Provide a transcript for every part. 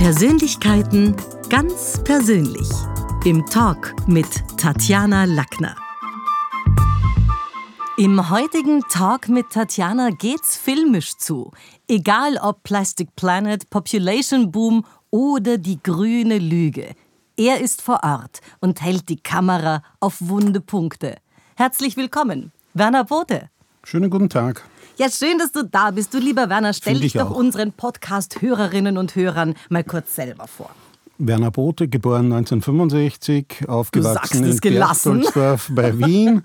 Persönlichkeiten ganz persönlich. Im Talk mit Tatjana Lackner. Im heutigen Talk mit Tatjana geht's filmisch zu. Egal ob Plastic Planet, Population Boom oder die grüne Lüge. Er ist vor Ort und hält die Kamera auf wunde Punkte. Herzlich willkommen, Werner Bote. Schönen guten Tag. Ja, schön, dass du da bist. Du lieber Werner, stell Find dich ich doch auch. unseren Podcast-Hörerinnen und Hörern mal kurz selber vor. Werner Bote, geboren 1965, sagst aufgewachsen in. Berchtoldsdorf bei Wien,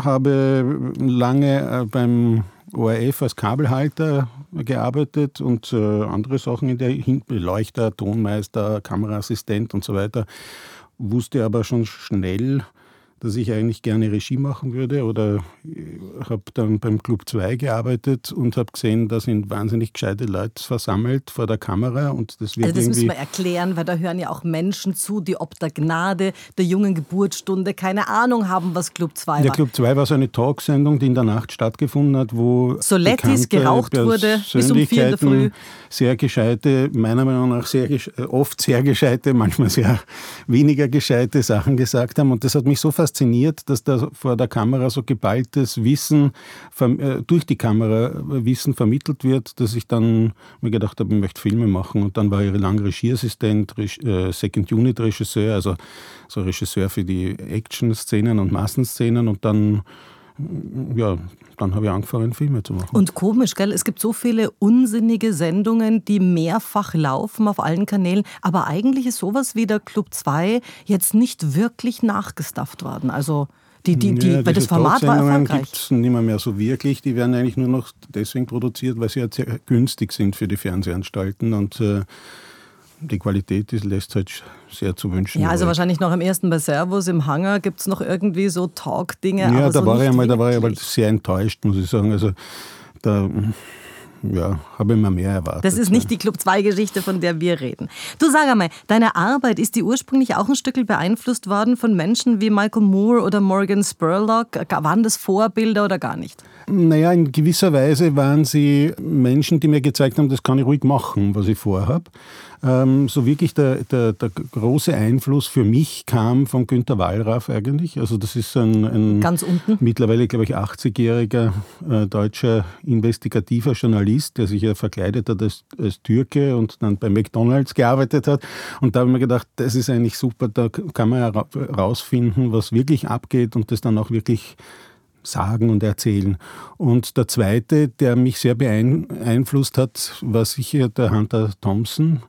habe lange äh, beim ORF als Kabelhalter gearbeitet und äh, andere Sachen in der Hin Beleuchter, Tonmeister, Kameraassistent und so weiter. Wusste aber schon schnell, dass ich eigentlich gerne Regie machen würde oder habe dann beim Club 2 gearbeitet und habe gesehen, da sind wahnsinnig gescheite Leute versammelt vor der Kamera und das wird Also das müssen wir erklären, weil da hören ja auch Menschen zu, die ob der Gnade der jungen Geburtsstunde keine Ahnung haben, was Club 2 Der war. Club 2 war so eine Talksendung, die in der Nacht stattgefunden hat, wo Solettis geraucht wurde bis um vier in der Früh. Sehr gescheite, meiner Meinung nach sehr, äh, oft sehr gescheite, manchmal sehr weniger gescheite Sachen gesagt haben. Und das hat mich so fasziniert, dass da vor der Kamera so geballtes Wissen, äh, durch die Kamera äh, Wissen vermittelt wird, dass ich dann mir gedacht habe, ich möchte Filme machen. Und dann war ich lang Regieassistent, Reg- äh, Second Unit Regisseur, also so Regisseur für die Action-Szenen und Massenszenen. Und dann ja, dann habe ich angefangen, Filme zu machen. Und komisch, gell? Es gibt so viele unsinnige Sendungen, die mehrfach laufen auf allen Kanälen. Aber eigentlich ist sowas wie der Club 2 jetzt nicht wirklich nachgestafft worden. Also die, die, die, Ja, weil das Format war erfolgreich. gibt's nicht mehr, mehr so wirklich. Die werden eigentlich nur noch deswegen produziert, weil sie ja sehr günstig sind für die Fernsehanstalten. Und äh, die Qualität die lässt halt sehr zu wünschen. Ja, also wahrscheinlich noch im ersten bei Servus im Hangar gibt es noch irgendwie so Talk-Dinge. Ja, da so war ich einmal, da war ich aber sehr enttäuscht, muss ich sagen. Also da ja, habe ich mir mehr erwartet. Das ist nicht die Club 2-Geschichte, von der wir reden. Du sag einmal, deine Arbeit, ist die ursprünglich auch ein Stück beeinflusst worden von Menschen wie Michael Moore oder Morgan Spurlock? Waren das Vorbilder oder gar nicht? Naja, in gewisser Weise waren sie Menschen, die mir gezeigt haben, das kann ich ruhig machen, was ich vorhabe. Ähm, so wirklich der, der, der große Einfluss für mich kam von Günter Wallraff eigentlich. Also das ist ein, ein Ganz unten. mittlerweile, glaube ich, 80-jähriger äh, deutscher investigativer Journalist, der sich ja verkleidet hat als, als Türke und dann bei McDonalds gearbeitet hat. Und da habe ich mir gedacht, das ist eigentlich super, da kann man herausfinden, was wirklich abgeht und das dann auch wirklich sagen und erzählen. Und der zweite, der mich sehr beeinflusst hat, war sicher der Hunter Thompson,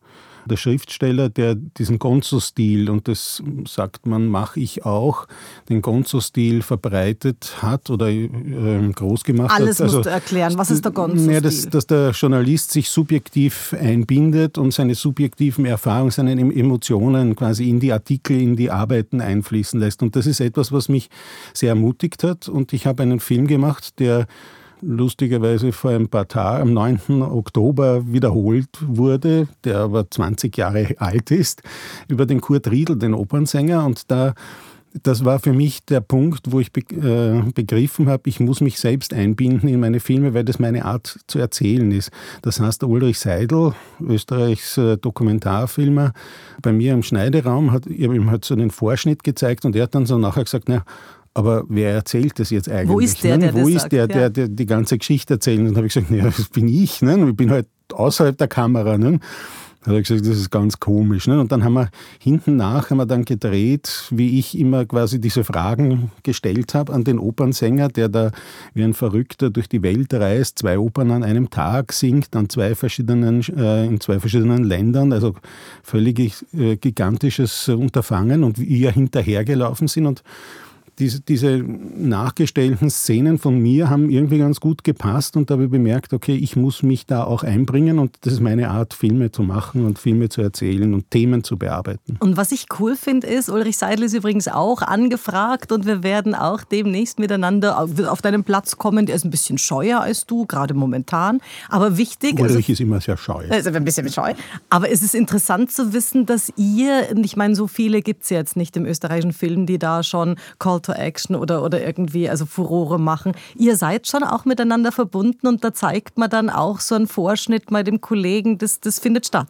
der Schriftsteller, der diesen Gonzo-Stil, und das sagt man, mache ich auch, den Gonzo-Stil verbreitet hat oder äh, groß gemacht Alles hat. Also musst du erklären. Was ist der Gonzo-Stil? Ja, dass, dass der Journalist sich subjektiv einbindet und seine subjektiven Erfahrungen, seine Emotionen quasi in die Artikel, in die Arbeiten einfließen lässt. Und das ist etwas, was mich sehr ermutigt hat. Und ich habe einen Film gemacht, der lustigerweise vor ein paar Tagen, am 9. Oktober wiederholt wurde, der aber 20 Jahre alt ist, über den Kurt Riedl, den Opernsänger. Und da das war für mich der Punkt, wo ich äh, begriffen habe, ich muss mich selbst einbinden in meine Filme, weil das meine Art zu erzählen ist. Das heißt, Ulrich Seidel, Österreichs äh, Dokumentarfilmer, bei mir im Schneideraum, hat, ich habe ihm halt so einen Vorschnitt gezeigt und er hat dann so nachher gesagt, na, aber wer erzählt das jetzt eigentlich? Wo ist der, ne? der Wo ist sagt? der, der, der die ganze Geschichte erzählt? Und dann habe ich gesagt, naja, das bin ich. Ne? Ich bin halt außerhalb der Kamera. Ne? Da hat er gesagt, das ist ganz komisch. Ne? Und dann haben wir hinten nach haben wir dann gedreht, wie ich immer quasi diese Fragen gestellt habe an den Opernsänger, der da wie ein Verrückter durch die Welt reist, zwei Opern an einem Tag singt, an zwei verschiedenen, äh, in zwei verschiedenen Ländern, also völlig äh, gigantisches Unterfangen und wie wir hinterhergelaufen sind und diese, diese nachgestellten Szenen von mir haben irgendwie ganz gut gepasst und da habe ich bemerkt, okay, ich muss mich da auch einbringen und das ist meine Art, Filme zu machen und Filme zu erzählen und Themen zu bearbeiten. Und was ich cool finde, ist, Ulrich Seidel ist übrigens auch angefragt und wir werden auch demnächst miteinander auf auf deinen Platz kommen. Der ist ein bisschen scheuer als du, gerade momentan. Aber wichtig. also- Ulrich ist immer sehr scheu. Also ein bisschen scheu. Aber es ist interessant zu wissen, dass ihr, und ich meine, so viele gibt es jetzt nicht im österreichischen Film, die da schon Call to Action oder, oder irgendwie also Furore machen. Ihr seid schon auch miteinander verbunden und da zeigt man dann auch so einen Vorschnitt mal dem Kollegen, das, das findet statt.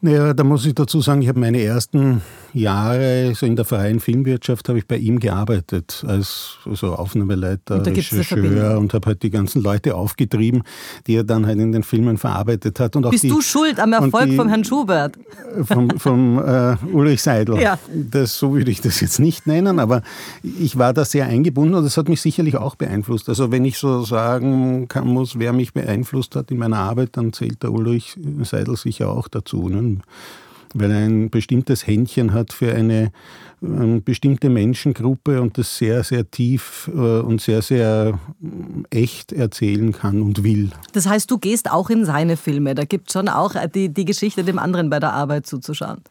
Naja, da muss ich dazu sagen, ich habe meine ersten Jahre so in der freien Filmwirtschaft habe ich bei ihm gearbeitet als so Aufnahmeleiter, und Regisseur und habe halt die ganzen Leute aufgetrieben, die er dann halt in den Filmen verarbeitet hat. Und auch Bist die, du schuld am Erfolg die, vom Herrn Schubert? Vom, vom äh, Ulrich Seidel. Ja. Das, so würde ich das jetzt nicht nennen, aber ich war da sehr eingebunden und das hat mich sicherlich auch beeinflusst. Also wenn ich so sagen kann muss, wer mich beeinflusst hat in meiner Arbeit, dann zählt der Ulrich Seidel sicher auch dazu. Ne? Weil er ein bestimmtes Händchen hat für eine, eine bestimmte Menschengruppe und das sehr, sehr tief äh, und sehr, sehr echt erzählen kann und will. Das heißt, du gehst auch in seine Filme. Da gibt es schon auch die, die Geschichte dem anderen bei der Arbeit zuzuschauen.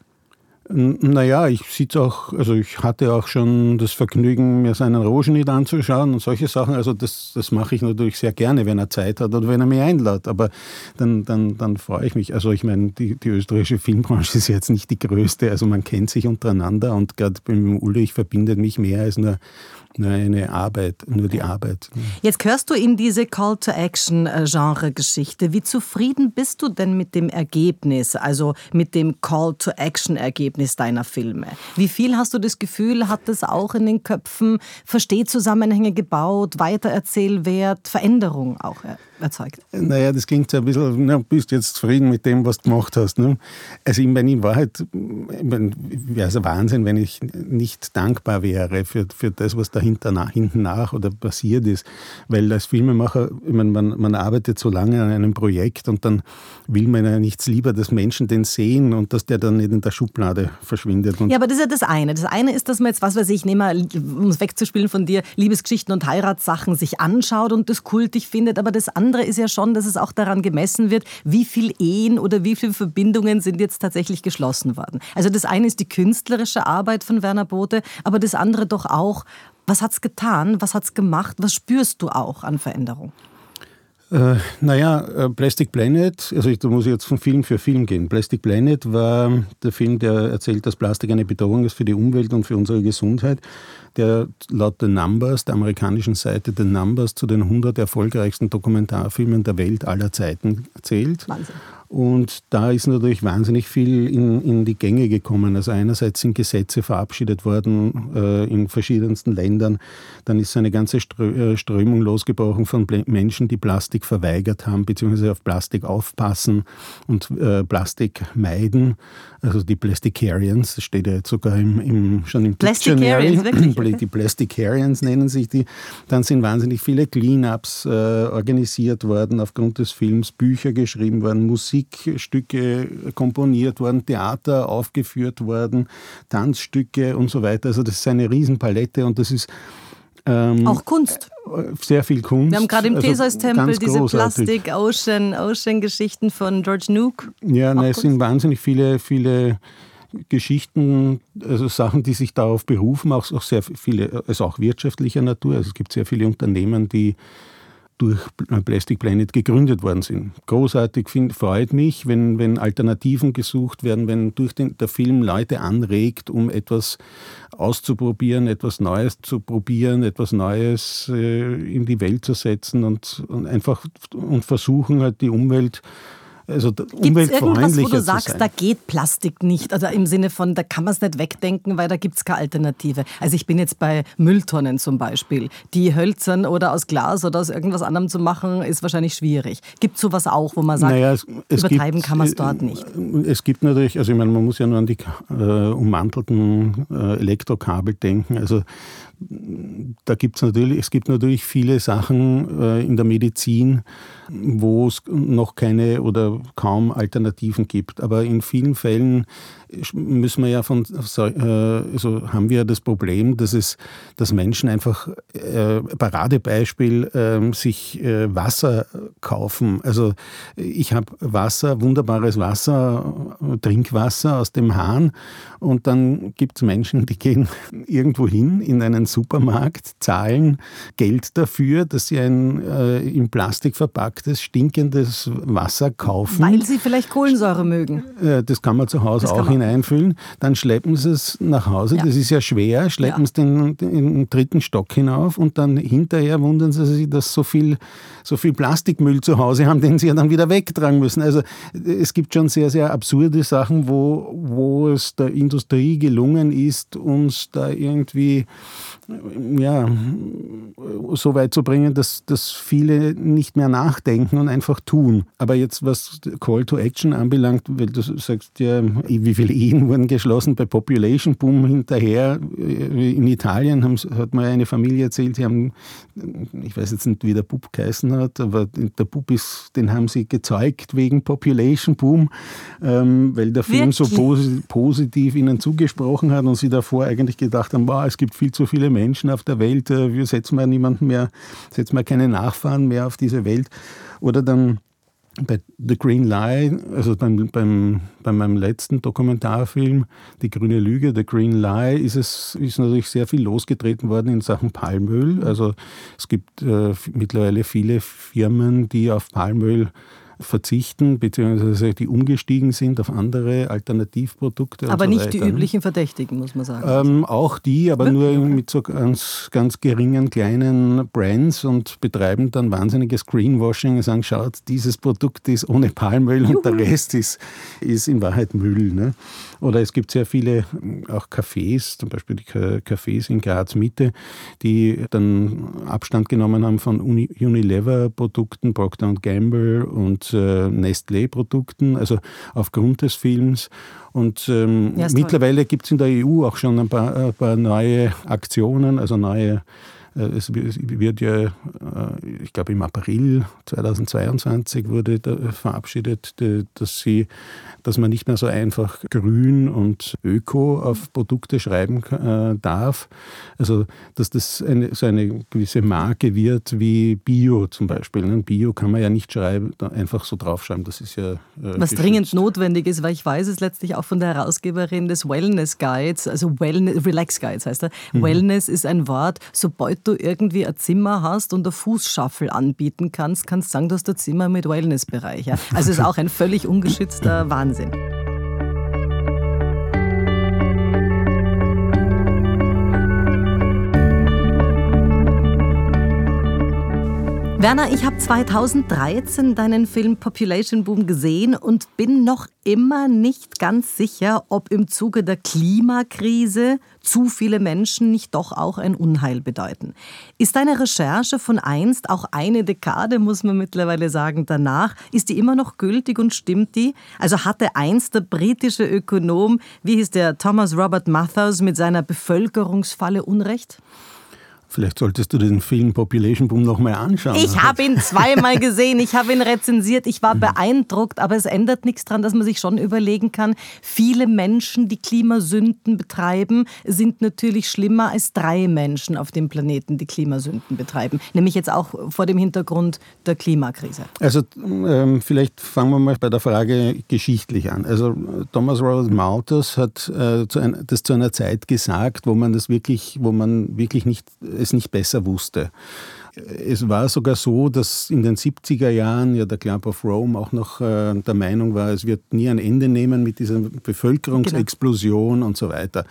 Naja, ich sitze auch, also ich hatte auch schon das Vergnügen, mir seinen Rogenit anzuschauen und solche Sachen. Also das, das mache ich natürlich sehr gerne, wenn er Zeit hat oder wenn er mich einlädt. Aber dann, dann, dann freue ich mich. Also ich meine, die, die österreichische Filmbranche ist jetzt nicht die größte. Also man kennt sich untereinander und gerade beim Ulrich verbindet mich mehr als nur nur eine Arbeit, nur die Arbeit. Jetzt gehörst du in diese Call-to-Action-Genre-Geschichte. Wie zufrieden bist du denn mit dem Ergebnis, also mit dem Call-to-Action-Ergebnis deiner Filme? Wie viel hast du das Gefühl, hat es auch in den Köpfen Verstehzusammenhänge gebaut, Weitererzählwert, Veränderung auch erzeugt? Naja, das klingt so ein bisschen, na, bist jetzt zufrieden mit dem, was du gemacht hast. Ne? Also ich meine, in Wahrheit wäre es ein Wahnsinn, wenn ich nicht dankbar wäre für, für das, was da hinter, hinten nach oder passiert ist. Weil als Filmemacher, ich meine, man, man arbeitet so lange an einem Projekt und dann will man ja nichts lieber, dass Menschen den sehen und dass der dann nicht in der Schublade verschwindet. Ja, aber das ist ja das eine. Das eine ist, dass man jetzt, was weiß ich, nehme mal, um es wegzuspielen von dir, Liebesgeschichten und Heiratssachen sich anschaut und das kultig findet. Aber das andere ist ja schon, dass es auch daran gemessen wird, wie viele Ehen oder wie viele Verbindungen sind jetzt tatsächlich geschlossen worden. Also das eine ist die künstlerische Arbeit von Werner Bothe, aber das andere doch auch, was hat es getan? Was hat es gemacht? Was spürst du auch an Veränderung? Äh, naja, äh, Plastic Planet, also da muss ich jetzt von Film für Film gehen. Plastic Planet war der Film, der erzählt, dass Plastik eine Bedrohung ist für die Umwelt und für unsere Gesundheit, der laut The Numbers, der amerikanischen Seite The Numbers, zu den 100 erfolgreichsten Dokumentarfilmen der Welt aller Zeiten zählt. Wahnsinn. Und da ist natürlich wahnsinnig viel in, in die Gänge gekommen. Also einerseits sind Gesetze verabschiedet worden äh, in verschiedensten Ländern. Dann ist eine ganze äh, Strömung losgebrochen von Menschen, die Plastik verweigert haben, beziehungsweise auf Plastik aufpassen und äh, Plastik meiden. Also die Plasticarians, das steht ja jetzt sogar im, im, schon im Plasticarians, wirklich? Die Plasticarians nennen sich die. Dann sind wahnsinnig viele Cleanups äh, organisiert worden aufgrund des Films, Bücher geschrieben worden, Musik Musikstücke komponiert worden, Theater aufgeführt worden, Tanzstücke und so weiter. Also das ist eine Riesenpalette und das ist ähm, auch Kunst. Sehr viel Kunst. Wir haben gerade im also Theseus-Tempel diese Plastik-Ocean-Geschichten von George Nuke. Ja, nein, es sind wahnsinnig viele, viele Geschichten, also Sachen, die sich darauf berufen, auch, auch sehr viele, also auch wirtschaftlicher Natur. Also es gibt sehr viele Unternehmen, die durch Plastic Planet gegründet worden sind. Großartig find, freut mich, wenn, wenn Alternativen gesucht werden, wenn durch den, der Film Leute anregt, um etwas auszuprobieren, etwas Neues zu probieren, etwas Neues äh, in die Welt zu setzen und, und einfach und versuchen halt die Umwelt also Gibt es irgendwas, wo du sagst, da geht Plastik nicht? Also im Sinne von, da kann man es nicht wegdenken, weil da gibt es keine Alternative. Also ich bin jetzt bei Mülltonnen zum Beispiel. Die hölzern oder aus Glas oder aus irgendwas anderem zu machen, ist wahrscheinlich schwierig. Gibt es sowas auch, wo man sagt, naja, es, es übertreiben gibt, kann man es dort nicht? Es gibt natürlich, also ich meine, man muss ja nur an die äh, ummantelten äh, Elektrokabel denken. Also da gibt es natürlich, es gibt natürlich viele Sachen äh, in der Medizin, wo es noch keine oder kaum Alternativen gibt. Aber in vielen Fällen müssen wir ja von, also haben wir das Problem, dass es, dass Menschen einfach äh, Paradebeispiel äh, sich äh, Wasser kaufen. Also ich habe Wasser, wunderbares Wasser, Trinkwasser aus dem Hahn und dann gibt es Menschen, die gehen irgendwo hin in einen Supermarkt, zahlen Geld dafür, dass sie ein äh, in Plastik verpacktes, stinkendes Wasser kaufen. Weil sie vielleicht Kohlensäure mögen. Äh, das kann man zu Hause auch hineinfüllen. Dann schleppen sie es nach Hause, ja. das ist ja schwer, schleppen ja. es den, den dritten Stock hinauf und dann hinterher wundern sie sich, dass so viel, so viel Plastikmüll zu Hause haben, den sie ja dann wieder wegtragen müssen. Also es gibt schon sehr, sehr absurde Sachen, wo, wo es der Industrie gelungen ist, uns da irgendwie ja, so weit zu bringen, dass, dass viele nicht mehr nachdenken und einfach tun. Aber jetzt, was Call to Action anbelangt, weil du sagst ja, wie viele Ehen wurden geschlossen bei Population Boom hinterher. In Italien haben, hat mal eine Familie erzählt, sie haben, ich weiß jetzt nicht, wie der Bub geheißen hat, aber der Bub ist, den haben sie gezeugt wegen Population Boom, ähm, weil der Film Wirklich? so positiv ihnen zugesprochen hat und sie davor eigentlich gedacht haben, wow, es gibt viel zu viele Menschen auf der Welt, äh, wir setzen mal niemanden mehr, setzen mal keine Nachfahren mehr auf diese Welt. Oder dann bei The Green Lie, also beim, beim, bei meinem letzten Dokumentarfilm, Die grüne Lüge, The Green Lie, ist es ist natürlich sehr viel losgetreten worden in Sachen Palmöl. Also es gibt äh, mittlerweile viele Firmen, die auf Palmöl verzichten, beziehungsweise die umgestiegen sind auf andere Alternativprodukte. Aber so nicht weiter. die üblichen Verdächtigen, muss man sagen. Ähm, auch die, aber Wirklich? nur mit so ganz, ganz geringen kleinen Brands und betreiben dann wahnsinniges Greenwashing und sagen, schaut, dieses Produkt ist ohne Palmöl Juhu. und der Rest ist, ist in Wahrheit Müll. Ne? Oder es gibt sehr viele auch Cafés, zum Beispiel die Cafés in Graz Mitte, die dann Abstand genommen haben von Unilever-Produkten, Procter Gamble und äh, Nestlé-Produkten, also aufgrund des Films. Und ähm, ja, mittlerweile gibt es in der EU auch schon ein paar, ein paar neue Aktionen, also neue äh, es wird ja, äh, ich glaube im April 2022 wurde verabschiedet, dass, sie, dass man nicht mehr so einfach grün und öko auf Produkte schreiben äh, darf. Also dass das eine, so eine gewisse Marke wird wie Bio zum Beispiel. Ne? Bio kann man ja nicht schreiben, einfach so draufschreiben. Das ist ja was geschützt. dringend notwendig ist, weil ich weiß es letztlich auch von der Herausgeberin des Wellness Guides, also Wellness, Relax Guides heißt er. Mhm. Wellness ist ein Wort, sobald du irgendwie ein Zimmer hast und eine Fußschaffel anbieten kannst, kannst du sagen, du hast ein Zimmer mit Wellnessbereich. Ja? Also es ist auch ein völlig ungeschützter Wahnsinn. Werner, ich habe 2013 deinen Film Population Boom gesehen und bin noch immer nicht ganz sicher, ob im Zuge der Klimakrise zu viele Menschen nicht doch auch ein Unheil bedeuten. Ist deine Recherche von einst, auch eine Dekade, muss man mittlerweile sagen, danach, ist die immer noch gültig und stimmt die? Also hatte einst der britische Ökonom, wie hieß der Thomas Robert Mathers, mit seiner Bevölkerungsfalle Unrecht? Vielleicht solltest du den Film Population Boom nochmal anschauen. Ich habe ihn zweimal gesehen, ich habe ihn rezensiert, ich war mhm. beeindruckt, aber es ändert nichts daran, dass man sich schon überlegen kann, viele Menschen, die Klimasünden betreiben, sind natürlich schlimmer als drei Menschen auf dem Planeten, die Klimasünden betreiben. Nämlich jetzt auch vor dem Hintergrund der Klimakrise. Also ähm, vielleicht fangen wir mal bei der Frage geschichtlich an. Also Thomas Robert Malthus hat äh, zu ein, das zu einer Zeit gesagt, wo man das wirklich, wo man wirklich nicht es nicht besser wusste. Es war sogar so, dass in den 70er Jahren ja der Club of Rome auch noch äh, der Meinung war, es wird nie ein Ende nehmen mit dieser Bevölkerungsexplosion genau. und so weiter.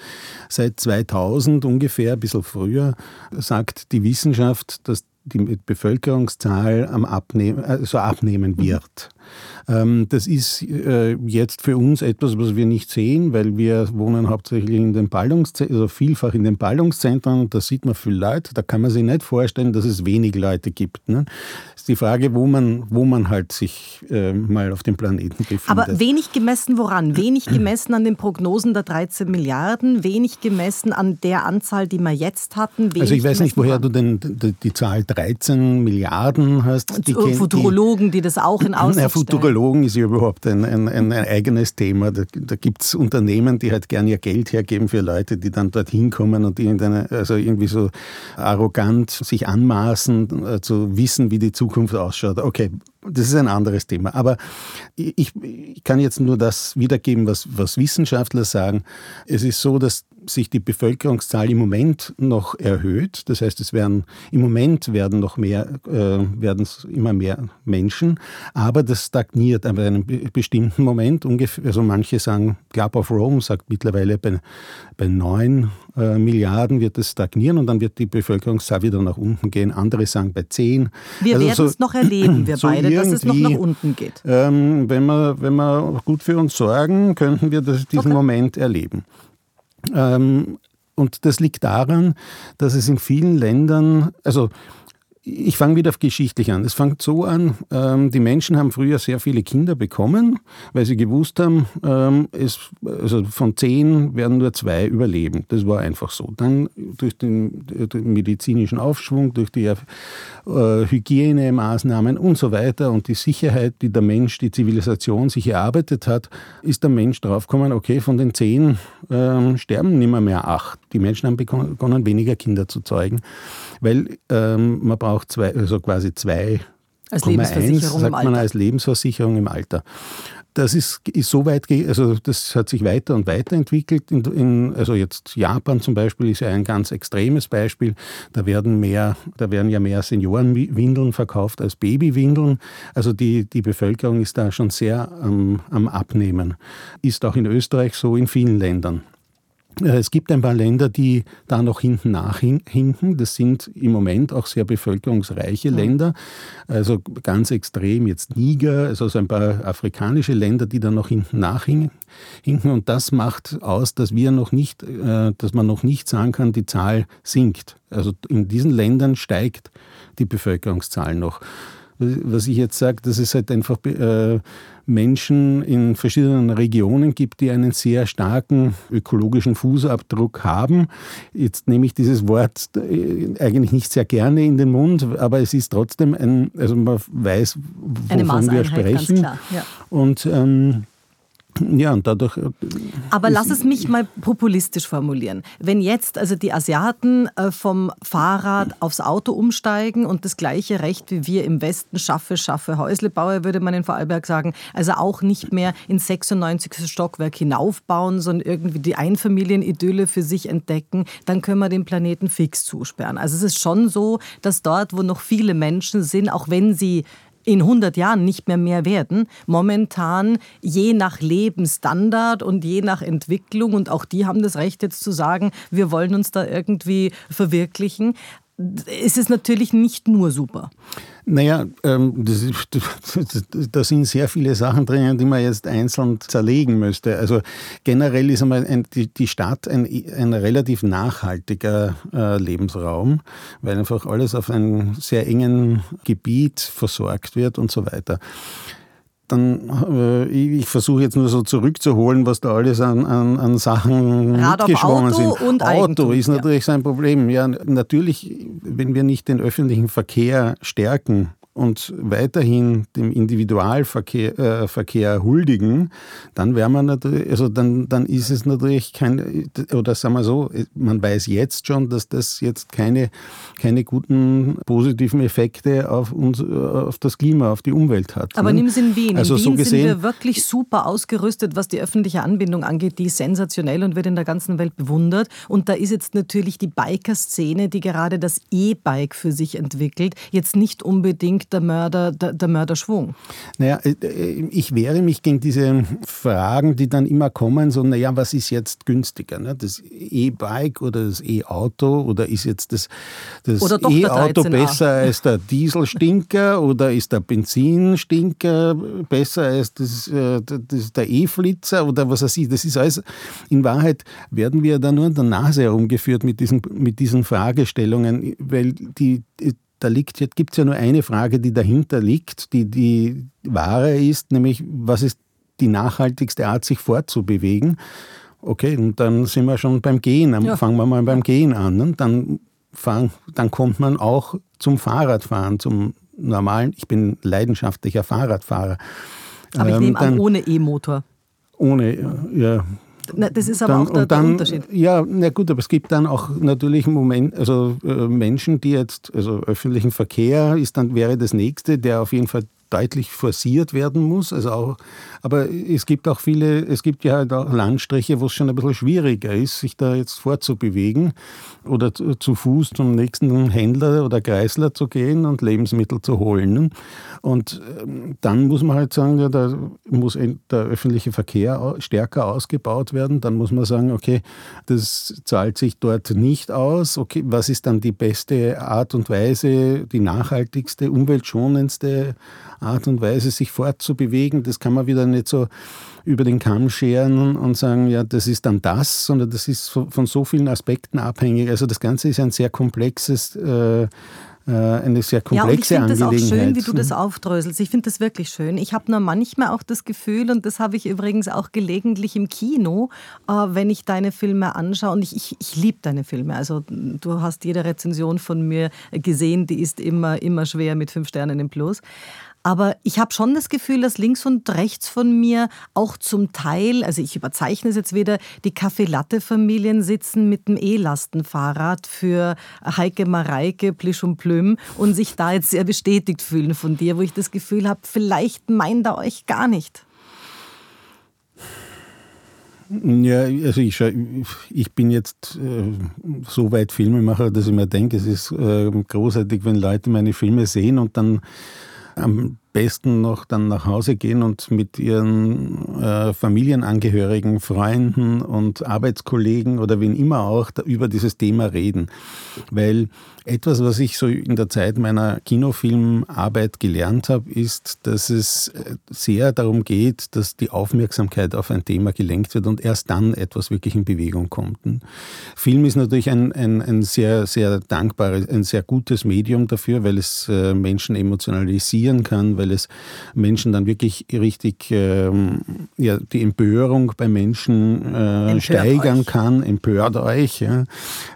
Seit 2000 ungefähr, ein bisschen früher, sagt die Wissenschaft, dass die Bevölkerungszahl am Abnehmen, also abnehmen wird. Mhm. Ähm, das ist äh, jetzt für uns etwas, was wir nicht sehen, weil wir wohnen hauptsächlich in den Ballungszentren, also vielfach in den Ballungszentren. Da sieht man viel Leute. Da kann man sich nicht vorstellen, dass es wenig Leute gibt. Ne? Das ist die Frage, wo man, wo man halt sich äh, mal auf dem Planeten befindet. Aber wenig gemessen woran? Wenig gemessen an den Prognosen der 13 Milliarden, wenig gemessen an der Anzahl, die wir jetzt hatten. also ich weiß nicht, woher woran? du denn die, die, Zahl 13 Milliarden hast. Die, Futurologen, die, das auch in Aussicht Futurologen ist ja überhaupt ein, ein, ein, eigenes Thema. Da, da gibt es Unternehmen, die halt gern ihr Geld hergeben für Leute, die dann dorthin kommen und also irgendwie so arrogant sich anmaßen, äh, zu wissen, wie die Zukunft ausschaut. Okay, das ist ein anderes Thema. Aber ich, ich kann jetzt nur das wiedergeben, was, was Wissenschaftler sagen. Es ist so, dass sich die Bevölkerungszahl im Moment noch erhöht. Das heißt, es werden im Moment werden noch mehr, äh, werden immer mehr Menschen, aber das stagniert an einem bestimmten Moment ungefähr. Also manche sagen, Club of Rome sagt mittlerweile bei, bei 9 äh, Milliarden wird es stagnieren und dann wird die Bevölkerungszahl wieder nach unten gehen. Andere sagen bei 10. Wir also werden so, es noch erleben, wir so beide, dass es noch nach unten geht. Ähm, wenn, wir, wenn wir gut für uns sorgen, könnten wir das, diesen okay. Moment erleben. Ähm, und das liegt daran, dass es in vielen Ländern, also ich fange wieder geschichtlich an. Es fängt so an, ähm, die Menschen haben früher sehr viele Kinder bekommen, weil sie gewusst haben, ähm, es, also von zehn werden nur zwei überleben. Das war einfach so. Dann durch den, den medizinischen Aufschwung, durch die äh, Hygienemaßnahmen und so weiter und die Sicherheit, die der Mensch, die Zivilisation sich erarbeitet hat, ist der Mensch draufgekommen, okay, von den zehn ähm, sterben nimmer mehr acht. Die Menschen haben begonnen, weniger Kinder zu zeugen, weil ähm, man braucht auch zwei, also quasi zwei als Lebensversicherung sagt man als Lebensversicherung im Alter. Das ist, ist so weit, also das hat sich weiter und weiter entwickelt. In, in, also jetzt Japan zum Beispiel ist ja ein ganz extremes Beispiel. Da werden mehr, da werden ja mehr Seniorenwindeln verkauft als Babywindeln. Also die, die Bevölkerung ist da schon sehr ähm, am Abnehmen. Ist auch in Österreich so, in vielen Ländern. Äh, es gibt ein paar Länder, die da noch hinten nachhinken. Das sind im Moment auch sehr bevölkerungsreiche Länder. Also ganz extrem jetzt Niger, also so ein paar afrikanische Länder, die da noch hinten nachhinken. Und das macht aus, dass wir noch nicht, äh, dass man noch nicht sagen kann, die Zahl sinkt. Also in diesen Ländern steigt die Bevölkerungszahl noch was ich jetzt sage, dass es halt einfach äh, Menschen in verschiedenen Regionen gibt, die einen sehr starken ökologischen Fußabdruck haben. Jetzt nehme ich dieses Wort äh, eigentlich nicht sehr gerne in den Mund, aber es ist trotzdem ein, also man weiß, wovon wir sprechen. Klar, ja. Und ähm, ja, und dadurch. Äh, Aber lass es mich mal populistisch formulieren. Wenn jetzt also die Asiaten äh, vom Fahrrad aufs Auto umsteigen und das gleiche Recht wie wir im Westen schaffe, schaffe Häuslebauer, würde man in Vorarlberg sagen, also auch nicht mehr ins 96. Stockwerk hinaufbauen, sondern irgendwie die Einfamilienidylle für sich entdecken, dann können wir den Planeten fix zusperren. Also es ist schon so, dass dort, wo noch viele Menschen sind, auch wenn sie in 100 Jahren nicht mehr mehr werden. Momentan je nach Lebensstandard und je nach Entwicklung und auch die haben das Recht jetzt zu sagen, wir wollen uns da irgendwie verwirklichen ist es natürlich nicht nur super. Naja, ähm, da sind sehr viele Sachen drinnen, die man jetzt einzeln zerlegen müsste. Also generell ist einmal ein, die, die, Stadt ein, ein relativ nachhaltiger äh, Lebensraum, weil einfach alles auf einem sehr engen Gebiet versorgt wird und so weiter dann äh, ich versuche jetzt nur so zurückzuholen, was da alles an, an, an Sachen Rad mitgeschwommen sind. Und Auto Eigentum, ist natürlich ja. sein Problem. Ja, natürlich, wenn wir nicht den öffentlichen Verkehr stärken, und weiterhin dem Individualverkehr äh, Verkehr huldigen, dann wäre man natürlich, also dann, dann ist es natürlich kein, oder sagen wir so, man weiß jetzt schon, dass das jetzt keine, keine guten positiven Effekte auf uns, auf das Klima, auf die Umwelt hat. Aber ne? nimm es in Wien. Also in Wien so gesehen, sind wir wirklich super ausgerüstet, was die öffentliche Anbindung angeht. Die ist sensationell und wird in der ganzen Welt bewundert. Und da ist jetzt natürlich die Biker-Szene, die gerade das E-Bike für sich entwickelt, jetzt nicht unbedingt der, Mörder, der, der Mörderschwung? Naja, äh, äh, ich wehre mich gegen diese Fragen, die dann immer kommen, so, naja, was ist jetzt günstiger? Ne? Das E-Bike oder das E-Auto oder ist jetzt das, das E-Auto besser als der Dieselstinker oder ist der Benzinstinker besser als das, äh, das der E-Flitzer oder was weiß ich? Das ist alles, in Wahrheit werden wir da nur an der Nase herumgeführt mit diesen, mit diesen Fragestellungen, weil die, da gibt es ja nur eine Frage, die dahinter liegt, die die wahre ist, nämlich was ist die nachhaltigste Art, sich fortzubewegen? Okay, und dann sind wir schon beim Gehen. Dann ja. fangen wir mal beim Gehen an. Und dann, fang, dann kommt man auch zum Fahrradfahren, zum normalen. Ich bin leidenschaftlicher Fahrradfahrer. Aber ich nehme ähm, an, ohne E-Motor. Ohne, ja, na, das ist aber dann, auch der, dann, der, Unterschied. Ja, na gut, aber es gibt dann auch natürlich Moment, also äh, Menschen, die jetzt, also öffentlichen Verkehr ist dann wäre das nächste, der auf jeden Fall deutlich forciert werden muss. Also auch, aber es gibt auch viele, es gibt ja halt auch Landstriche, wo es schon ein bisschen schwieriger ist, sich da jetzt fortzubewegen oder zu Fuß zum nächsten Händler oder Kreisler zu gehen und Lebensmittel zu holen. Und ähm, dann muss man halt sagen, ja, da muss der öffentliche Verkehr stärker ausgebaut werden. Dann muss man sagen, okay, das zahlt sich dort nicht aus. Okay, was ist dann die beste Art und Weise, die nachhaltigste, umweltschonendste Art und Weise, sich fortzubewegen? Das kann man wieder nicht so über den Kamm scheren und sagen, ja, das ist dann das, sondern das ist von so vielen Aspekten abhängig. Also das Ganze ist ein sehr komplexes äh, äh, eine sehr komplexe ja, und ich finde das auch schön, wie du das aufdröselst. Ich finde das wirklich schön. Ich habe nur manchmal auch das Gefühl, und das habe ich übrigens auch gelegentlich im Kino, äh, wenn ich deine Filme anschaue, und ich, ich, ich liebe deine Filme. Also du hast jede Rezension von mir gesehen, die ist immer, immer schwer mit fünf Sternen im Plus. Aber ich habe schon das Gefühl, dass links und rechts von mir auch zum Teil, also ich überzeichne es jetzt wieder, die Kaffeelatte-Familien sitzen mit dem E-Lastenfahrrad für Heike Mareike, Plisch und Plüm und sich da jetzt sehr bestätigt fühlen von dir, wo ich das Gefühl habe, vielleicht meint er euch gar nicht. Ja, also ich, ich bin jetzt äh, so weit Filmemacher, dass ich mir denke, es ist äh, großartig, wenn Leute meine Filme sehen und dann am besten noch dann nach Hause gehen und mit ihren äh, Familienangehörigen, Freunden und Arbeitskollegen oder wen immer auch über dieses Thema reden. Weil etwas, was ich so in der Zeit meiner Kinofilmarbeit gelernt habe, ist, dass es äh, sehr darum geht, dass die Aufmerksamkeit auf ein Thema gelenkt wird und erst dann etwas wirklich in Bewegung kommt. Film ist natürlich ein, ein, ein sehr, sehr dankbares, ein sehr gutes Medium dafür, weil es äh, Menschen emotionalisieren kann, weil es Menschen dann wirklich richtig ähm, ja, die Empörung bei Menschen äh, steigern euch. kann, empört euch. Ja.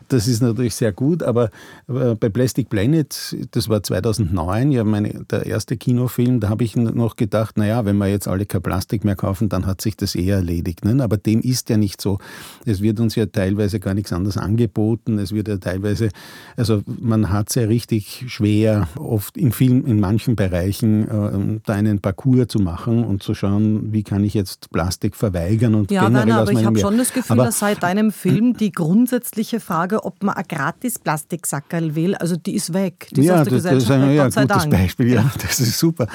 Das ist natürlich sehr gut, aber bei Plastic Planet, das war 2009, ja meine, der erste Kinofilm, da habe ich noch gedacht, naja, wenn wir jetzt alle kein Plastik mehr kaufen, dann hat sich das eh erledigt. Ne? Aber dem ist ja nicht so. Es wird uns ja teilweise gar nichts anderes angeboten. Es wird ja teilweise, also man hat es ja richtig schwer, oft in Film, in manchen Bereichen, äh, da einen Parcours zu machen und zu schauen, wie kann ich jetzt Plastik verweigern und ja, generell Werner, aber ich habe schon das Gefühl, aber, dass seit deinem Film die grundsätzliche Frage Frage, ob man ein gratis Plastiksackerl will, also die ist weg. Die ja, das, das ist ein ja, gutes Dank. Beispiel, ja, das ist super.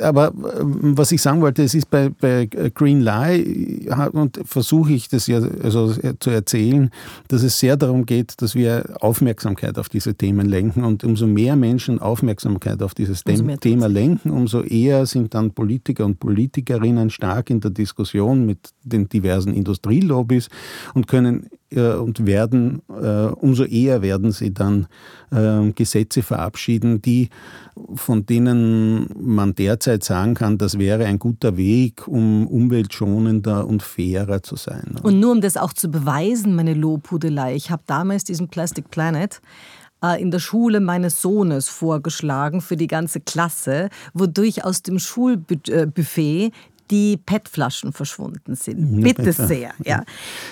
Aber ähm, was ich sagen wollte, es ist bei, bei Green Lie und versuche ich das ja also zu erzählen, dass es sehr darum geht, dass wir Aufmerksamkeit auf diese Themen lenken und umso mehr Menschen Aufmerksamkeit auf dieses Thema lenken, umso eher sind dann Politiker und Politikerinnen stark in der Diskussion mit den diversen Industrielobbys und können äh, und werden, äh, umso eher werden sie dann äh, Gesetze verabschieden, die von denen man derzeit sagen kann, das wäre ein guter Weg, um umweltschonender und fairer zu sein. Und nur um das auch zu beweisen, meine Lobhudelei, ich habe damals diesen Plastic Planet in der Schule meines Sohnes vorgeschlagen für die ganze Klasse, wodurch aus dem Schulbuffet die PET-Flaschen verschwunden sind. Bitte sehr. Ja.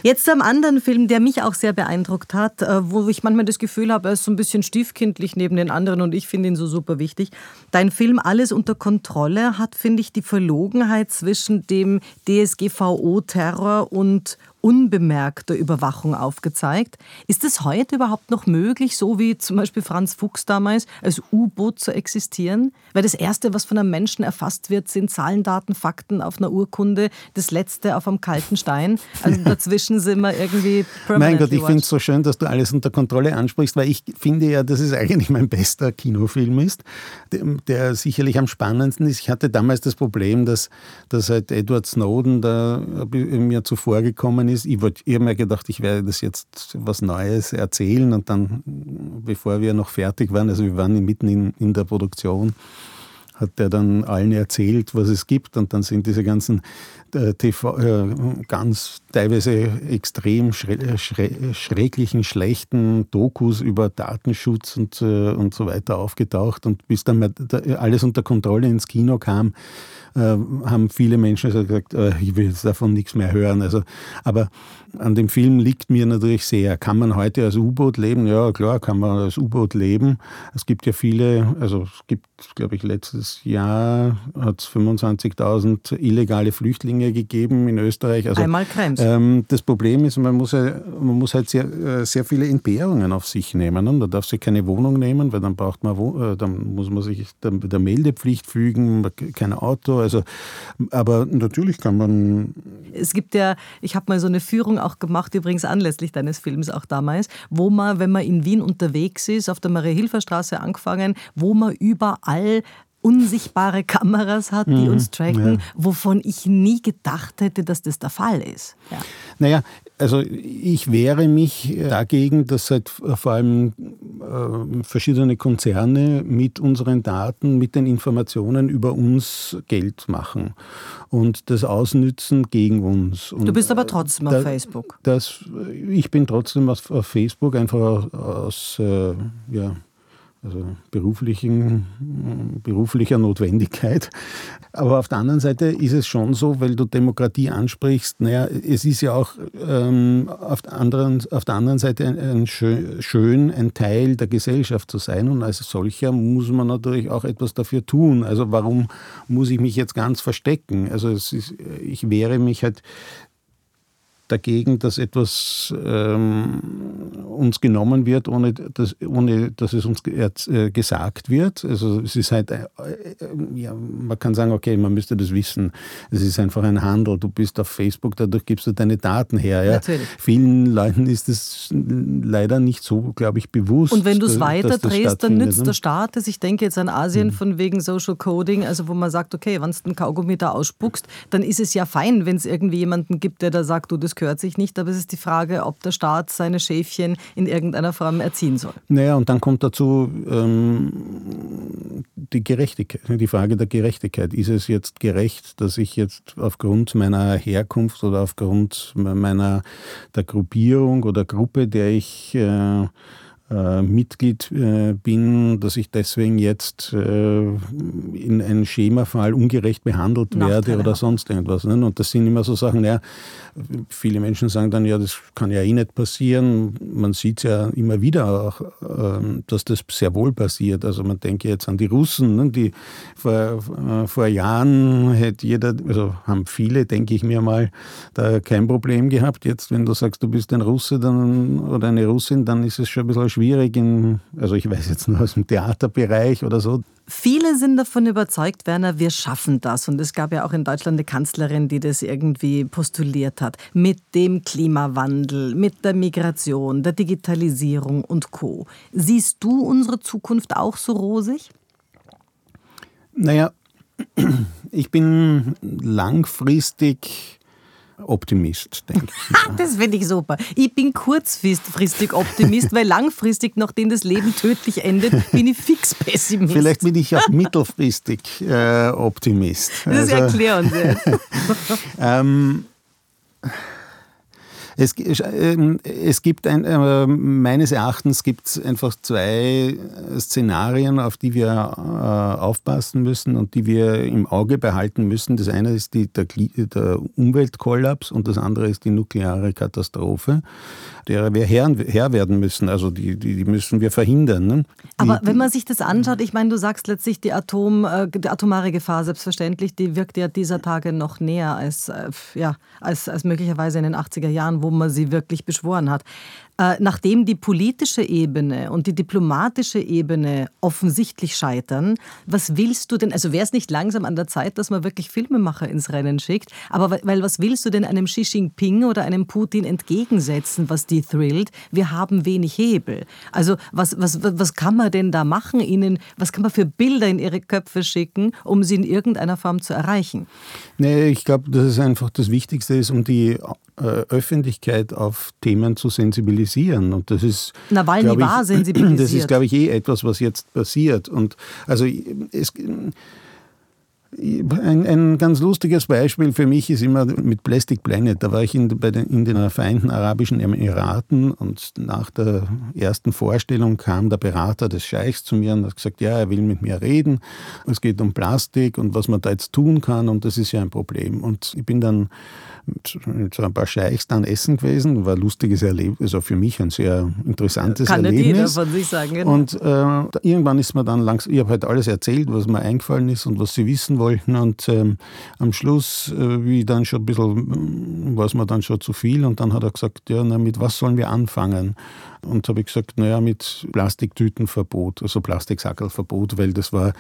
Jetzt zu einem anderen Film, der mich auch sehr beeindruckt hat, äh, wo ich manchmal das Gefühl habe, er ist so ein bisschen stiefkindlich neben den anderen und ich finde ihn so super wichtig. Dein Film Alles unter Kontrolle hat, finde ich, die Verlogenheit zwischen dem DSGVO-Terror und unbemerkter Überwachung aufgezeigt. Ist es heute überhaupt noch möglich, so wie zum Beispiel Franz Fuchs damals, als U-Boot zu existieren? Weil das Erste, was von einem Menschen erfasst wird, sind Zahlen, Daten, Fakten auf einer Urkunde, das Letzte auf einem kalten Stein. Also dazwischen sind wir irgendwie Mein Gott, ich finde es so schön, dass du alles unter Kontrolle ansprichst, weil ich finde ja, dass es eigentlich mein bester Kinofilm ist, der sicherlich am spannendsten ist. Ich hatte damals das Problem, dass, dass halt Edward Snowden da mir zuvor gekommen ist, ist, ich, ich habe mir gedacht, ich werde das jetzt was Neues erzählen und dann, bevor wir noch fertig waren, also wir waren mitten in, in der Produktion, hat er dann allen erzählt, was es gibt und dann sind diese ganzen TV, äh, ganz teilweise extrem schrä schrä schrecklichen, schlechten Dokus über Datenschutz und, äh, und so weiter aufgetaucht und bis dann alles unter Kontrolle ins Kino kam, äh, haben viele Menschen also gesagt, äh, ich will jetzt davon nichts mehr hören. Also, aber an dem Film liegt mir natürlich sehr. Kann man heute als U-Boot leben? Ja, klar, kann man als U-Boot leben. Es gibt ja viele, also es gibt glaube ich, letztes Jahr hat es 25.000 illegale Flüchtlinge gegeben in Österreich. Also, Einmal Krems. Ähm, das Problem ist, man muss, man muss halt sehr, äh, sehr viele Entbehrungen auf sich nehmen. Ne? Da darf sie keine Wohnung nehmen, weil dann braucht man, äh, dann muss man sich der, der Meldepflicht fügen, kein Auto. Also, aber natürlich kann man. Es gibt ja, ich habe mal so eine Führung auch gemacht, übrigens anlässlich deines Films auch damals, wo man, wenn man in Wien unterwegs ist, auf der Maria-Hilfer-Straße angefangen, wo man überall unsichtbare Kameras hat, die mhm, uns tracken, ja. wovon ich nie gedacht hätte, dass das der Fall ist. Ja. Naja, also ich wehre mich dagegen, dass halt vor allem äh, verschiedene Konzerne mit unseren Daten, mit den Informationen über uns Geld machen und das ausnützen gegen uns. Und du bist aber trotzdem da, auf Facebook. Das, ich bin trotzdem auf, auf Facebook einfach aus, äh, ja, also beruflichen, beruflicher Notwendigkeit. Aber auf der anderen Seite ist es schon so, weil du Demokratie ansprichst, naja, es ist ja auch ähm, auf, der anderen, auf der anderen Seite ein, ein schön, ein Teil der Gesellschaft zu sein und als solcher muss man natürlich auch etwas dafür tun. Also warum muss ich mich jetzt ganz verstecken? Also ist, ich wehre mich halt dagegen, dass etwas ähm, uns genommen wird, ohne dass, ohne dass es uns äh, gesagt wird. Also es ist halt, äh, äh, ja, man kann sagen, okay, man müsste das wissen. Es ist einfach ein Handel. Du bist auf Facebook, dadurch gibst du deine Daten her. Ja? Natürlich. Vielen Leuten ist das leider nicht so, glaube ich, bewusst. Und wenn du es weiter drehst, dann nützt ne? der Staat es. Ich denke jetzt an Asien mhm. von wegen Social Coding, also wo man sagt, okay, wenn du einen Kaugummi da ausspuckst, dann ist es ja fein, wenn es irgendwie jemanden gibt, der da sagt, du, das gehört sich nicht, aber es ist die Frage, ob der Staat seine Schäfchen in irgendeiner Form erziehen soll. Naja, und dann kommt dazu ähm, die Gerechtigkeit, die Frage der Gerechtigkeit. Ist es jetzt gerecht, dass ich jetzt aufgrund meiner Herkunft oder aufgrund meiner der Gruppierung oder Gruppe, der ich äh, äh, Mitglied äh, bin, dass ich deswegen jetzt äh, in einem Schemafall ungerecht behandelt Nachteile werde oder sonst irgendwas. Ne? Und das sind immer so Sachen, ja, viele Menschen sagen dann, ja, das kann ja eh nicht passieren. Man sieht es ja immer wieder auch, ähm, dass das sehr wohl passiert. Also man denke jetzt an die Russen, ne? die vor, vor Jahren hätte jeder, also haben viele, denke ich mir mal, da kein Problem gehabt. Jetzt, wenn du sagst, du bist ein Russe dann, oder eine Russin, dann ist es schon ein bisschen schwierig, in, also ich weiß jetzt nur aus dem Theaterbereich oder so. Viele sind davon überzeugt, Werner, wir schaffen das. Und es gab ja auch in Deutschland eine Kanzlerin, die das irgendwie postuliert hat. Mit dem Klimawandel, mit der Migration, der Digitalisierung und Co. Siehst du unsere Zukunft auch so rosig? Naja, ich bin langfristig Optimist, denke ich. das finde ich super. Ich bin kurzfristig Optimist, weil langfristig, nachdem das Leben tödlich endet, bin ich fix Pessimist. Vielleicht bin ich auch mittelfristig äh, Optimist. Das also, erklären Sie jetzt. ähm, es, ähm, es gibt ein, äh, meines Erachtens gibt es einfach zwei Szenarien, auf die wir äh, aufpassen müssen und die wir im Auge behalten müssen. Das eine ist die, der, der Umweltkollaps und das andere ist die nukleare Katastrophe, derer wir Herr, Herr werden müssen. Also die, die, die müssen wir verhindern. Ne? Aber wenn man sich das anschaut, ich meine, du sagst letztlich die, Atom, äh, die atomare Gefahr, selbstverständlich, die wirkt ja dieser Tage noch näher als, ja, als, als möglicherweise in den 80er Jahren, wo man sie wirklich beschworen hat. Äh, nachdem die politische Ebene und die diplomatische Ebene offensichtlich scheitern, was willst du denn, also wäre es nicht langsam an der Zeit, dass man wirklich Filmemacher ins Rennen schickt, aber weil was willst du denn einem Xi Jinping oder einem Putin entgegensetzen, was die thrillt? Wir haben wenig Hebel. Also was, was, was kann man denn da machen, ihnen, was kann man für Bilder in ihre Köpfe schicken, um sie in irgendeiner Form zu erreichen? Nee, ich glaube, dass es einfach das Wichtigste ist, um die äh, Öffentlichkeit auf Themen zu sensibilisieren. Und das ist. Nawalny war sensibilisiert. Das ist, glaube ich, eh etwas, was jetzt passiert. Und also es. Ein, ein, ganz lustiges Beispiel für mich ist immer mit Plastic Planet. Da war ich in, bei den, in den Vereinten Arabischen Emiraten und nach der ersten Vorstellung kam der Berater des Scheichs zu mir und hat gesagt, ja, er will mit mir reden. Es geht um Plastik und was man da jetzt tun kann und das ist ja ein Problem. Und ich bin dann mit so ein paar Scheichs dann essen gewesen. War ein lustiges Erlebnis, also für mich ein sehr interessantes Kann Erlebnis. Kann jeder von sich sagen. Genau. Und äh, irgendwann ist mir dann langsam, ich habe halt alles erzählt, was mir eingefallen ist und was sie wissen wollten. Und ähm, am Schluss, äh, wie dann schon ein bisschen, war es mir dann schon zu viel. Und dann hat er gesagt, ja, na, mit was sollen wir anfangen? Und habe ich gesagt, naja, mit Plastiktütenverbot, also Plastiksackelverbot, weil das war,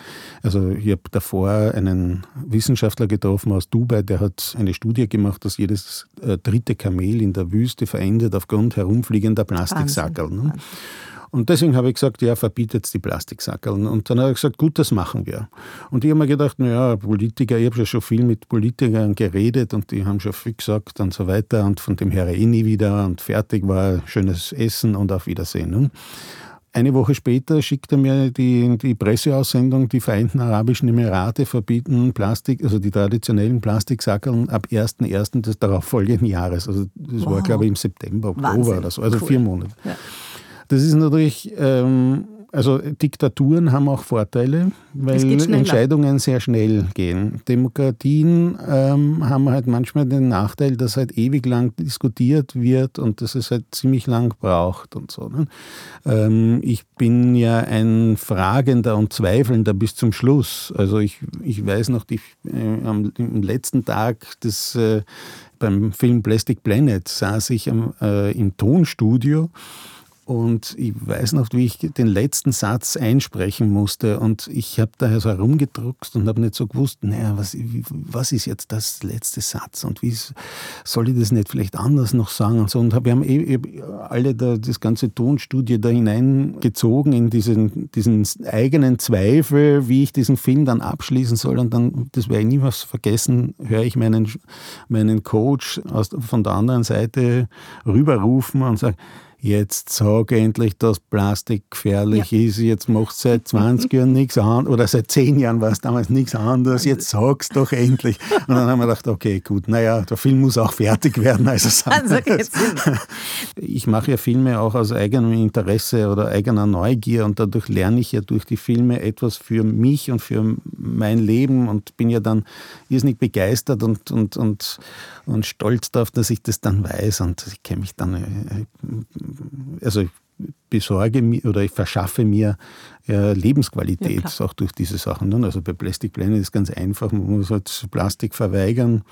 also ich habe davor einen Wissenschaftler getroffen aus Dubai, der hat eine Studie gemacht, dass jedes äh, dritte Kamel in der Wüste verendet aufgrund herumfliegender Plastiksackel. Ne? Und deswegen habe ich gesagt, ja, verbietet die Plastiksackeln. Und dann hat er gesagt, gut, das machen wir. Und ich habe mir gedacht, naja, Politiker, ich habe ja schon viel mit Politikern geredet und die haben schon viel gesagt und so weiter. Und von dem her eh nie wieder und fertig war schönes Essen und auf Wiedersehen. Ne? Eine Woche später schickt er mir die, die Presseaussendung, die Vereinten Arabischen Emirate verbieten Plastik, also die traditionellen Plastiksackeln ab 1.1. des darauffolgenden Jahres. Also das wow. war, glaube ich, im September, Oktober Wahnsinn. oder so, also cool. vier Monate. Ja. Das ist natürlich, ähm, also Diktaturen haben auch Vorteile, weil Entscheidungen sehr schnell gehen. Demokratien ähm, haben halt manchmal den Nachteil, dass halt ewig lang diskutiert wird und dass es halt ziemlich lang braucht und so. Ne? Ähm, ich bin ja ein Fragender und Zweifelnder bis zum Schluss. Also ich, ich weiß noch, die, äh, am, im letzten Tag des äh, beim Film Plastic Planet saß ich am, äh, im Tonstudio und ich weiß noch, wie ich den letzten Satz einsprechen musste. Und ich habe da so herumgedruckt und habe nicht so gewusst, naja, was, was ist jetzt das letzte Satz und wie soll ich das nicht vielleicht anders noch sagen und so. Und wir haben eh, alle da, das ganze Tonstudie da hineingezogen in diesen, diesen eigenen Zweifel, wie ich diesen Film dann abschließen soll. Und dann, das werde ich niemals vergessen, höre ich meinen, meinen Coach aus, von der anderen Seite rüberrufen und sage, jetzt sag endlich, dass Plastik gefährlich ja. ist, jetzt machst du seit 20 Jahren nichts anderes, oder seit 10 Jahren war es damals nichts anderes, jetzt sag's doch endlich. Und dann haben wir gedacht, okay, gut, naja, der Film muss auch fertig werden. Also, also ich mache ja Filme auch aus eigenem Interesse oder eigener Neugier und dadurch lerne ich ja durch die Filme etwas für mich und für mein Leben und bin ja dann irrsinnig begeistert und, und, und, und stolz darauf, dass ich das dann weiß und ich kenne mich dann äh, also ich besorge mir oder ich verschaffe mir äh, Lebensqualität ja, auch durch diese Sachen. Ne? Also bei Plastikplänen ist es ganz einfach, man muss halt Plastik verweigern.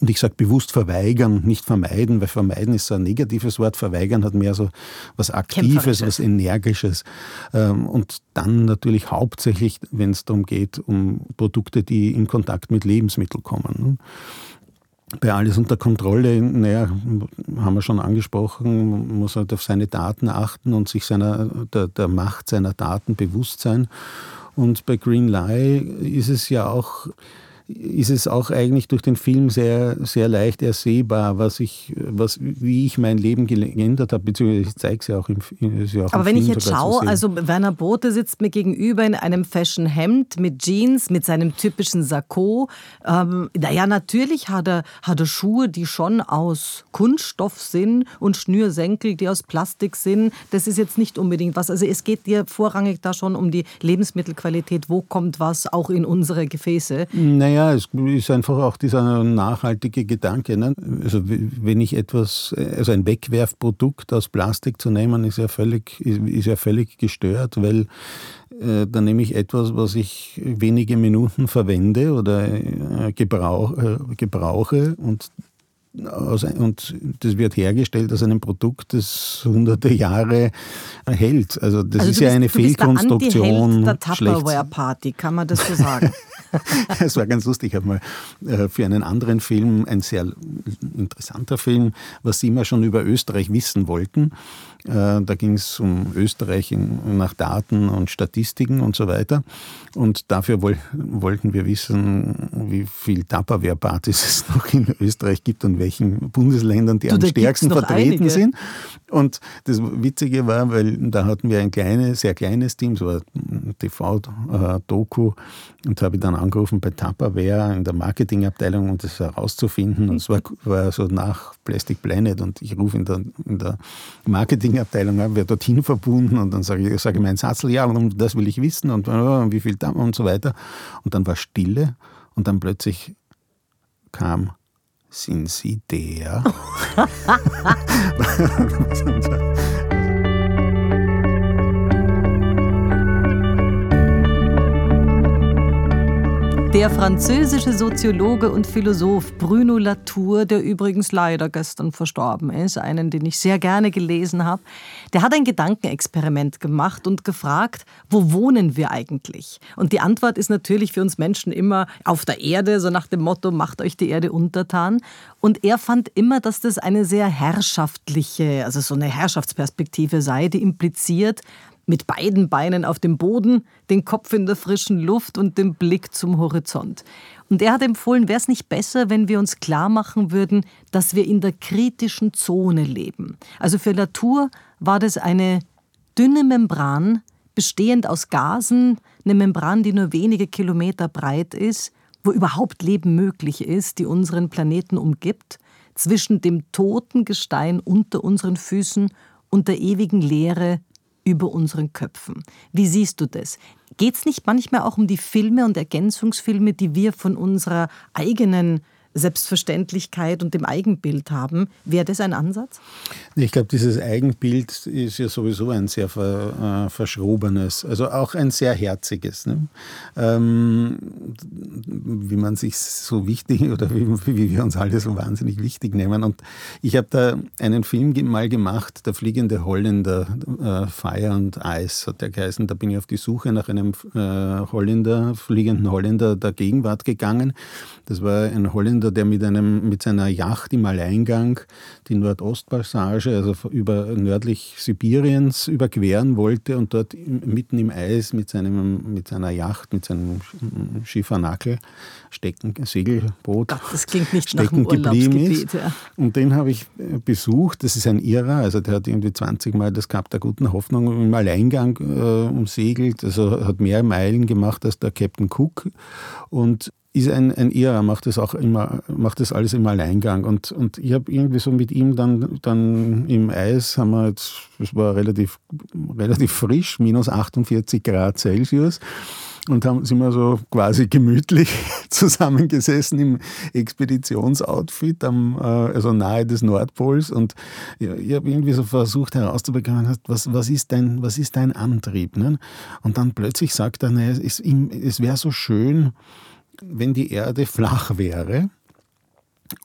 Und ich sage bewusst verweigern, nicht vermeiden, weil vermeiden ist so ein negatives Wort. Verweigern hat mehr so was Aktives, was Energisches. Ähm, und dann natürlich hauptsächlich, wenn es darum geht, um Produkte, die in Kontakt mit Lebensmitteln kommen. Ne? Bei alles unter Kontrolle, naja, haben wir schon angesprochen, muss halt auf seine Daten achten und sich seiner, der, der Macht seiner Daten bewusst sein. Und bei Green Lie ist es ja auch ist es auch eigentlich durch den Film sehr, sehr leicht ersehbar, was ich, was, wie ich mein Leben geändert habe, beziehungsweise ich zeige es ja auch im, ja auch Aber wenn Film ich jetzt schaue, also Werner Bote sitzt mir gegenüber in einem Fashion-Hemd mit Jeans, mit seinem typischen Sakko. Ähm, naja, natürlich hat er, hat er Schuhe, die schon aus Kunststoff sind und Schnürsenkel, die aus Plastik sind. Das ist jetzt nicht unbedingt was. Also es geht dir vorrangig da schon um die Lebensmittelqualität. Wo kommt was auch in unsere Gefäße? Naja, ja, es ist einfach auch dieser nachhaltige Gedanke. Ne? Also wenn ich etwas, also ein Wegwerfprodukt aus Plastik zu nehmen, ist ja völlig, ist ja völlig gestört, weil äh, dann nehme ich etwas, was ich wenige Minuten verwende oder äh, gebrauch, äh, gebrauche und und das wird hergestellt aus einem Produkt, das hunderte Jahre hält. Also das also ist ja eine Fehlkonstruktion. Der, der Tupperware-Party, kann man das so sagen? Es war ganz lustig. Ich habe mal äh, für einen anderen Film, ein sehr interessanter Film, was Sie immer schon über Österreich wissen wollten. Äh, da ging es um Österreich nach Daten und Statistiken und so weiter. Und dafür wollten wir wissen, wie viel Tupperware-Partys es noch in Österreich gibt und welchen Bundesländern die du, am stärksten vertreten einige. sind. Und das Witzige war, weil da hatten wir ein kleines, sehr kleines Team, so ein TV-Doku, äh, und habe dann angerufen bei Tupperware in der Marketingabteilung, um das herauszufinden. Und es war, war so nach Plastic Planet und ich rufe in der, in der Marketingabteilung an, wer dorthin verbunden und dann sage ich, sage ich meinen Satz, ja, und das will ich wissen und, und wie viel da und so weiter. Und dann war Stille und dann plötzlich kam Sind Sie der? Der französische Soziologe und Philosoph Bruno Latour, der übrigens leider gestern verstorben ist, einen, den ich sehr gerne gelesen habe, der hat ein Gedankenexperiment gemacht und gefragt, wo wohnen wir eigentlich? Und die Antwort ist natürlich für uns Menschen immer auf der Erde, so nach dem Motto, macht euch die Erde untertan. Und er fand immer, dass das eine sehr herrschaftliche, also so eine Herrschaftsperspektive sei, die impliziert, mit beiden Beinen auf dem Boden, den Kopf in der frischen Luft und den Blick zum Horizont. Und er hat empfohlen, wäre es nicht besser, wenn wir uns klar machen würden, dass wir in der kritischen Zone leben. Also für Latour war das eine dünne Membran, bestehend aus Gasen, eine Membran, die nur wenige Kilometer breit ist, wo überhaupt Leben möglich ist, die unseren Planeten umgibt, zwischen dem toten Gestein unter unseren Füßen und der ewigen Leere über unseren Köpfen. Wie siehst du das? Geht es nicht manchmal auch um die Filme und Ergänzungsfilme, die wir von unserer eigenen Selbstverständlichkeit und dem Eigenbild haben. Wäre das ein Ansatz? Ich glaube, dieses Eigenbild ist ja sowieso ein sehr ver, äh, verschrobenes, also auch ein sehr herziges. Ne? Ähm, wie man sich so wichtig oder wie, wie, wir uns alle so wahnsinnig wichtig nehmen. Und ich habe da einen Film mal gemacht, Der fliegende Holländer, äh, Fire and Ice hat der geheißen. Da bin ich auf die Suche nach einem äh, Holländer, fliegenden Holländer der Gegenwart gegangen. Das war ein Holländer, der mit, einem, mit seiner Yacht im Alleingang die Nordostpassage, also über nördlich Sibiriens, überqueren wollte und dort mitten im Eis mit, seinem, mit seiner Yacht, mit seinem Schiffernackel stecken, Segelboot das klingt nicht stecken nach geblieben ist. Ja. Und den habe ich äh, besucht. Das ist ein Irrer, also der hat irgendwie 20 Mal das Kap der guten Hoffnung im Alleingang äh, umsegelt, also hat mehr Meilen gemacht als der Captain Cook. Und ist ein, ein Irrer, macht das auch immer, macht das alles im Alleingang. Und, und ich habe irgendwie so mit ihm dann, dann im Eis, haben wir jetzt, es war relativ, relativ frisch, minus 48 Grad Celsius. Und haben sind wir so quasi gemütlich zusammengesessen im Expeditionsoutfit, am, äh, also nahe des Nordpols. Und ich, ich habe irgendwie so versucht herauszubekommen, was, was, ist, dein, was ist dein Antrieb? Ne? Und dann plötzlich sagt er, naja, es, es wäre so schön, wenn die Erde flach wäre,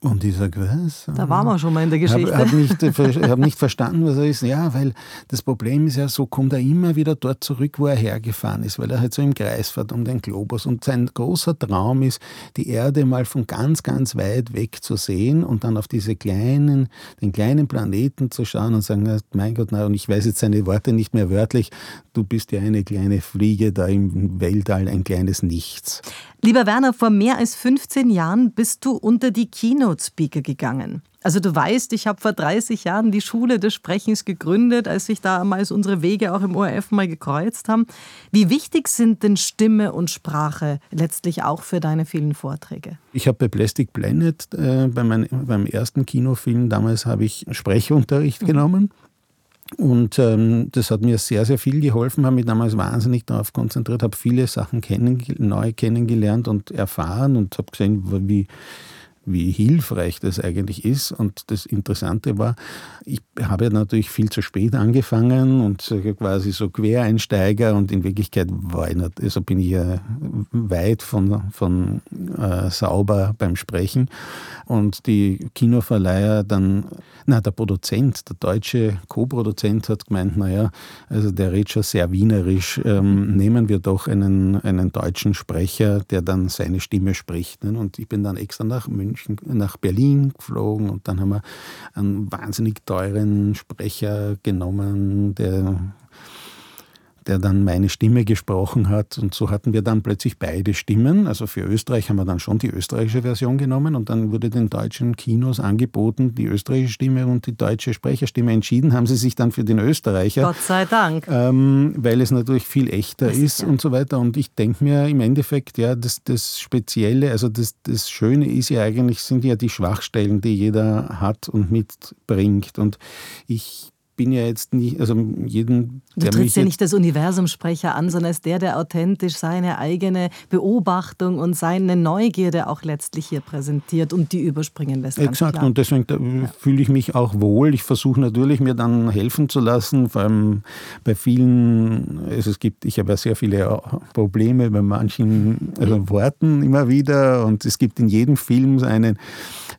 und ich sage, was? Da waren wir schon mal in der Geschichte. Ich habe hab nicht, hab nicht verstanden, was er ist. Ja, weil das Problem ist ja, so kommt er immer wieder dort zurück, wo er hergefahren ist, weil er halt so im Kreis fährt um den Globus. Und sein großer Traum ist, die Erde mal von ganz, ganz weit weg zu sehen und dann auf diese kleinen, den kleinen Planeten zu schauen und sagen, mein Gott, na, und ich weiß jetzt seine Worte nicht mehr wörtlich, du bist ja eine kleine Fliege da im Weltall, ein kleines Nichts. Lieber Werner, vor mehr als 15 Jahren bist du unter die Keynote-Speaker gegangen. Also du weißt, ich habe vor 30 Jahren die Schule des Sprechens gegründet, als sich damals unsere Wege auch im ORF mal gekreuzt haben. Wie wichtig sind denn Stimme und Sprache letztlich auch für deine vielen Vorträge? Ich habe bei Plastic Planet, äh, bei mein, beim ersten Kinofilm, damals habe ich Sprechunterricht mhm. genommen. Und ähm, das hat mir sehr, sehr viel geholfen, habe mich damals wahnsinnig darauf konzentriert, habe viele Sachen kennen, neu kennengelernt und erfahren und habe gesehen, wie, wie hilfreich das eigentlich ist. Und das Interessante war, ich habe natürlich viel zu spät angefangen und quasi so Quereinsteiger und in Wirklichkeit war ich nicht, also bin ich ja weit von, von äh, sauber beim Sprechen. Und die Kinoverleiher dann, na, der Produzent, der deutsche Co-Produzent hat gemeint, naja, also der redet schon sehr wienerisch, ähm, nehmen wir doch einen, einen deutschen Sprecher, der dann seine Stimme spricht. Ne? Und ich bin dann extra nach München, nach Berlin geflogen und dann haben wir einen wahnsinnig teuren Sprecher genommen, der der dann meine Stimme gesprochen hat. Und so hatten wir dann plötzlich beide Stimmen. Also für Österreich haben wir dann schon die österreichische Version genommen und dann wurde den deutschen Kinos angeboten, die österreichische Stimme und die deutsche Sprecherstimme. Entschieden haben sie sich dann für den Österreicher. Gott sei Dank. Ähm, weil es natürlich viel echter das ist ja. und so weiter. Und ich denke mir im Endeffekt, ja, das, das Spezielle, also das, das Schöne ist ja eigentlich, sind ja die Schwachstellen, die jeder hat und mitbringt. Und ich bin ja jetzt nicht, also jeden. Du trittst ja nicht als Universumsprecher an, sondern als der, der authentisch seine eigene Beobachtung und seine Neugierde auch letztlich hier präsentiert und die überspringen lässt. Exakt, und deswegen ja. fühle ich mich auch wohl. Ich versuche natürlich, mir dann helfen zu lassen, vor allem bei vielen, also es gibt, ich habe ja sehr viele Probleme bei manchen also Worten immer wieder und es gibt in jedem Film einen,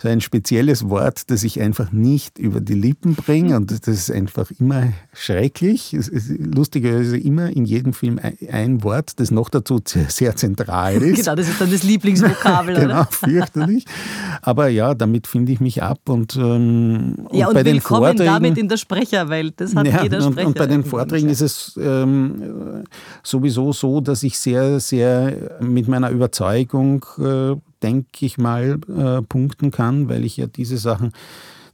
so ein spezielles Wort, das ich einfach nicht über die Lippen bringe und das ist einfach immer schrecklich. Es ist lustigerweise immer in jedem Film ein Wort, das noch dazu sehr zentral ist. Genau, das ist dann das Lieblingsvokabel, genau, fürchterlich. Aber ja, damit finde ich mich ab und, ähm, ja, und, und bei den Vorträgen damit in der Sprecherwelt. Das hat ja, jeder Sprecher. Und, und bei den Vorträgen ist es ähm, sowieso so, dass ich sehr, sehr mit meiner Überzeugung, äh, denke ich mal, äh, punkten kann, weil ich ja diese Sachen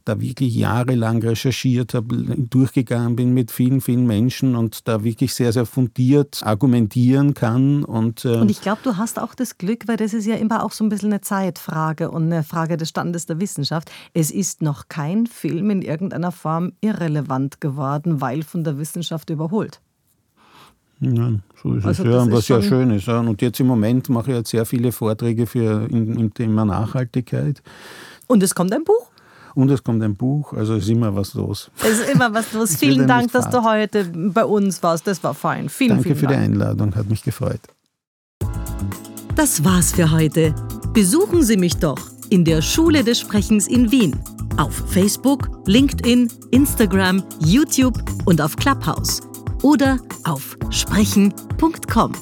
da wirklich jahrelang recherchiert habe, durchgegangen bin mit vielen, vielen Menschen und da wirklich sehr, sehr fundiert argumentieren kann. Und, äh und ich glaube, du hast auch das Glück, weil das ist ja immer auch so ein bisschen eine Zeitfrage und eine Frage des Standes der Wissenschaft. Es ist noch kein Film in irgendeiner Form irrelevant geworden, weil von der Wissenschaft überholt. Ja, so ist also es ja, was ja schön ist. Und jetzt im Moment mache ich jetzt sehr viele Vorträge für im Thema Nachhaltigkeit. Und es kommt ein Buch? Und es kommt ein Buch, also ist immer was los. Es ist immer was los. Vielen Dank, dass du heute bei uns warst. Das war fein. Vielen, Danke vielen für Dank. die Einladung, hat mich gefreut. Das war's für heute. Besuchen Sie mich doch in der Schule des Sprechens in Wien. Auf Facebook, LinkedIn, Instagram, YouTube und auf Clubhouse. Oder auf sprechen.com.